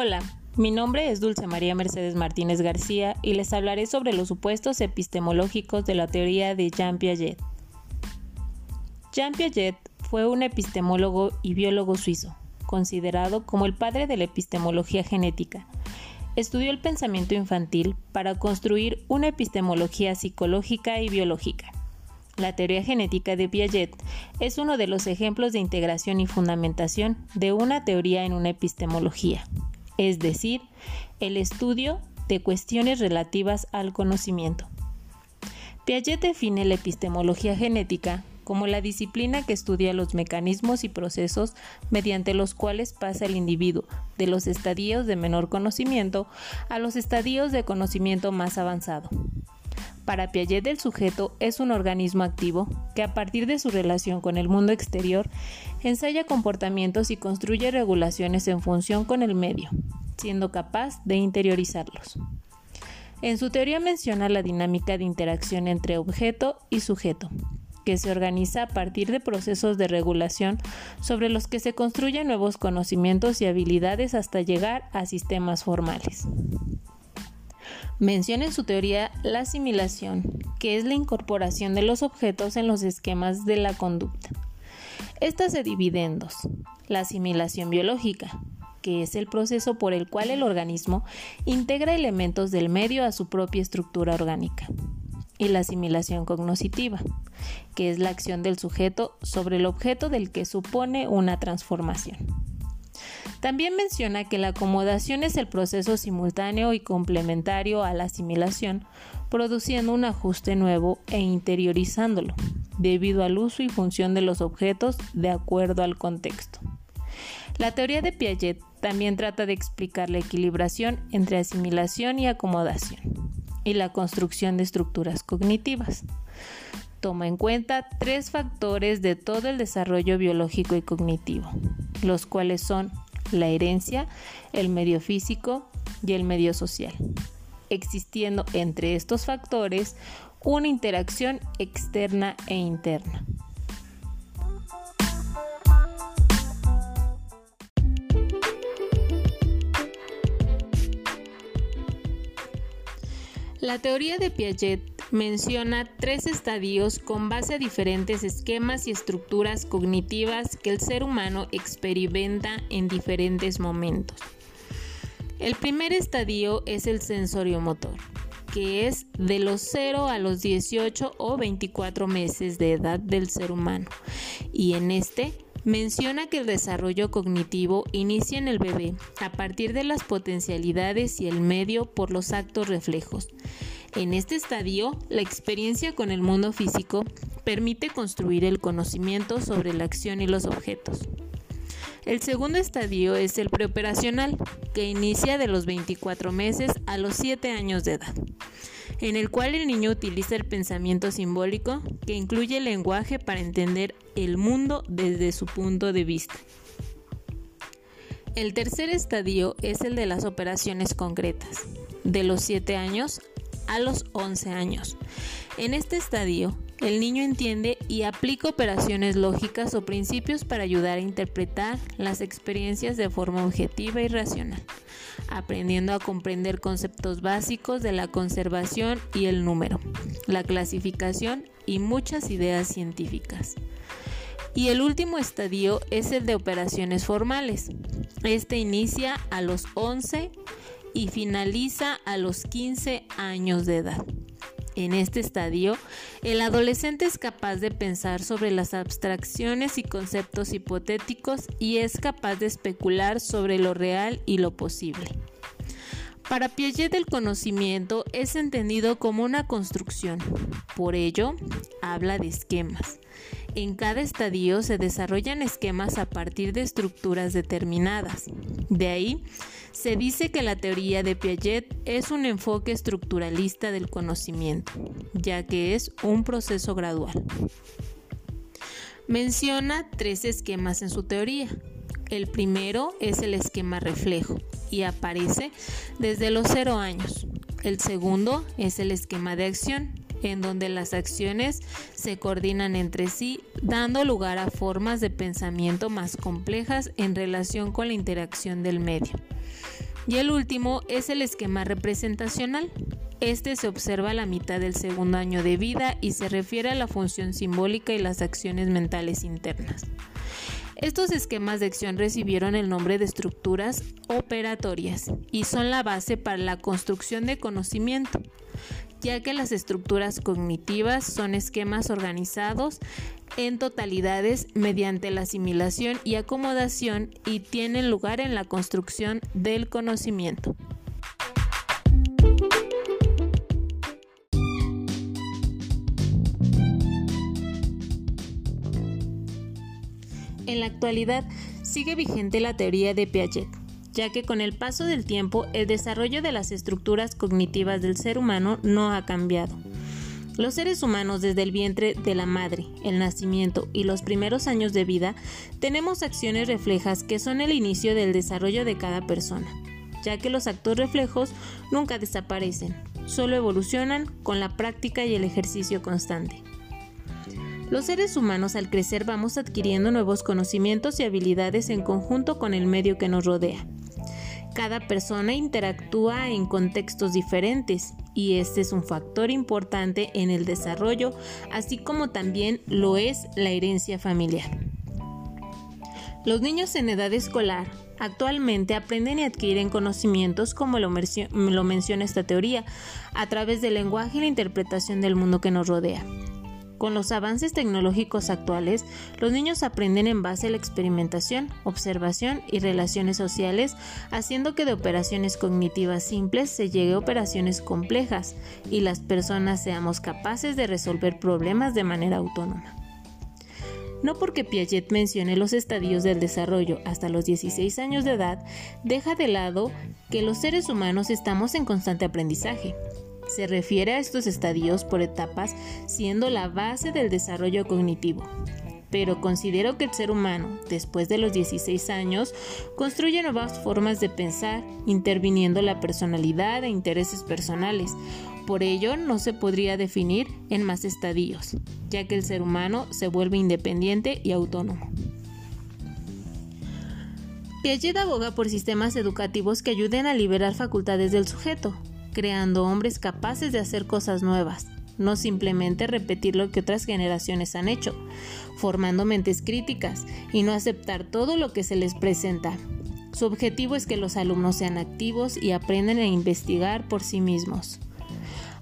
Hola, mi nombre es Dulce María Mercedes Martínez García y les hablaré sobre los supuestos epistemológicos de la teoría de Jean Piaget. Jean Piaget fue un epistemólogo y biólogo suizo, considerado como el padre de la epistemología genética. Estudió el pensamiento infantil para construir una epistemología psicológica y biológica. La teoría genética de Piaget es uno de los ejemplos de integración y fundamentación de una teoría en una epistemología, es decir, el estudio de cuestiones relativas al conocimiento. Piaget define la epistemología genética como la disciplina que estudia los mecanismos y procesos mediante los cuales pasa el individuo de los estadios de menor conocimiento a los estadios de conocimiento más avanzado. Para Piaget el sujeto es un organismo activo que a partir de su relación con el mundo exterior ensaya comportamientos y construye regulaciones en función con el medio, siendo capaz de interiorizarlos. En su teoría menciona la dinámica de interacción entre objeto y sujeto, que se organiza a partir de procesos de regulación sobre los que se construyen nuevos conocimientos y habilidades hasta llegar a sistemas formales. Menciona en su teoría la asimilación, que es la incorporación de los objetos en los esquemas de la conducta. Esta se divide en dos. La asimilación biológica, que es el proceso por el cual el organismo integra elementos del medio a su propia estructura orgánica. Y la asimilación cognoscitiva, que es la acción del sujeto sobre el objeto del que supone una transformación. También menciona que la acomodación es el proceso simultáneo y complementario a la asimilación, produciendo un ajuste nuevo e interiorizándolo, debido al uso y función de los objetos de acuerdo al contexto. La teoría de Piaget también trata de explicar la equilibración entre asimilación y acomodación, y la construcción de estructuras cognitivas. Toma en cuenta tres factores de todo el desarrollo biológico y cognitivo, los cuales son la herencia, el medio físico y el medio social, existiendo entre estos factores una interacción externa e interna. La teoría de Piaget menciona tres estadios con base a diferentes esquemas y estructuras cognitivas que el ser humano experimenta en diferentes momentos. El primer estadio es el sensorio motor, que es de los 0 a los 18 o 24 meses de edad del ser humano, y en este menciona que el desarrollo cognitivo inicia en el bebé a partir de las potencialidades y el medio por los actos reflejos en este estadio, la experiencia con el mundo físico permite construir el conocimiento sobre la acción y los objetos. El segundo estadio es el preoperacional, que inicia de los 24 meses a los 7 años de edad, en el cual el niño utiliza el pensamiento simbólico que incluye el lenguaje para entender el mundo desde su punto de vista. El tercer estadio es el de las operaciones concretas, de los 7 años a los 11 años. En este estadio, el niño entiende y aplica operaciones lógicas o principios para ayudar a interpretar las experiencias de forma objetiva y racional, aprendiendo a comprender conceptos básicos de la conservación y el número, la clasificación y muchas ideas científicas. Y el último estadio es el de operaciones formales. Este inicia a los 11 y finaliza a los 15 años de edad. En este estadio, el adolescente es capaz de pensar sobre las abstracciones y conceptos hipotéticos y es capaz de especular sobre lo real y lo posible. Para Piaget el conocimiento es entendido como una construcción, por ello habla de esquemas. En cada estadio se desarrollan esquemas a partir de estructuras determinadas. De ahí, se dice que la teoría de Piaget es un enfoque estructuralista del conocimiento, ya que es un proceso gradual. Menciona tres esquemas en su teoría. El primero es el esquema reflejo y aparece desde los cero años. El segundo es el esquema de acción en donde las acciones se coordinan entre sí, dando lugar a formas de pensamiento más complejas en relación con la interacción del medio. Y el último es el esquema representacional. Este se observa a la mitad del segundo año de vida y se refiere a la función simbólica y las acciones mentales internas. Estos esquemas de acción recibieron el nombre de estructuras operatorias y son la base para la construcción de conocimiento, ya que las estructuras cognitivas son esquemas organizados en totalidades mediante la asimilación y acomodación y tienen lugar en la construcción del conocimiento. En la actualidad sigue vigente la teoría de Piaget, ya que con el paso del tiempo el desarrollo de las estructuras cognitivas del ser humano no ha cambiado. Los seres humanos desde el vientre de la madre, el nacimiento y los primeros años de vida tenemos acciones reflejas que son el inicio del desarrollo de cada persona, ya que los actos reflejos nunca desaparecen, solo evolucionan con la práctica y el ejercicio constante. Los seres humanos al crecer vamos adquiriendo nuevos conocimientos y habilidades en conjunto con el medio que nos rodea. Cada persona interactúa en contextos diferentes y este es un factor importante en el desarrollo, así como también lo es la herencia familiar. Los niños en edad escolar actualmente aprenden y adquieren conocimientos como lo, lo menciona esta teoría, a través del lenguaje y la interpretación del mundo que nos rodea. Con los avances tecnológicos actuales, los niños aprenden en base a la experimentación, observación y relaciones sociales, haciendo que de operaciones cognitivas simples se llegue a operaciones complejas y las personas seamos capaces de resolver problemas de manera autónoma. No porque Piaget mencione los estadios del desarrollo hasta los 16 años de edad, deja de lado que los seres humanos estamos en constante aprendizaje. Se refiere a estos estadios por etapas siendo la base del desarrollo cognitivo. Pero considero que el ser humano, después de los 16 años, construye nuevas formas de pensar, interviniendo la personalidad e intereses personales. Por ello, no se podría definir en más estadios, ya que el ser humano se vuelve independiente y autónomo. Piaget aboga por sistemas educativos que ayuden a liberar facultades del sujeto, creando hombres capaces de hacer cosas nuevas, no simplemente repetir lo que otras generaciones han hecho, formando mentes críticas y no aceptar todo lo que se les presenta. Su objetivo es que los alumnos sean activos y aprendan a investigar por sí mismos.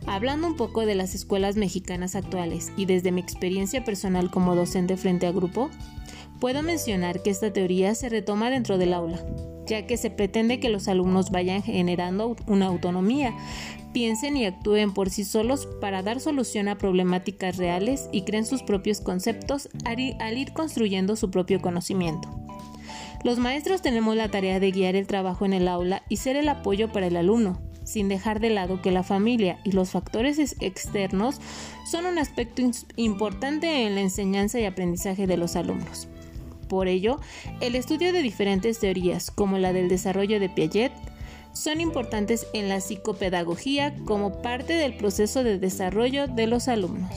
Hablando un poco de las escuelas mexicanas actuales y desde mi experiencia personal como docente frente a grupo, puedo mencionar que esta teoría se retoma dentro del aula, ya que se pretende que los alumnos vayan generando una autonomía, piensen y actúen por sí solos para dar solución a problemáticas reales y creen sus propios conceptos al ir construyendo su propio conocimiento. Los maestros tenemos la tarea de guiar el trabajo en el aula y ser el apoyo para el alumno, sin dejar de lado que la familia y los factores externos son un aspecto importante en la enseñanza y aprendizaje de los alumnos. Por ello, el estudio de diferentes teorías, como la del desarrollo de Piaget, son importantes en la psicopedagogía como parte del proceso de desarrollo de los alumnos.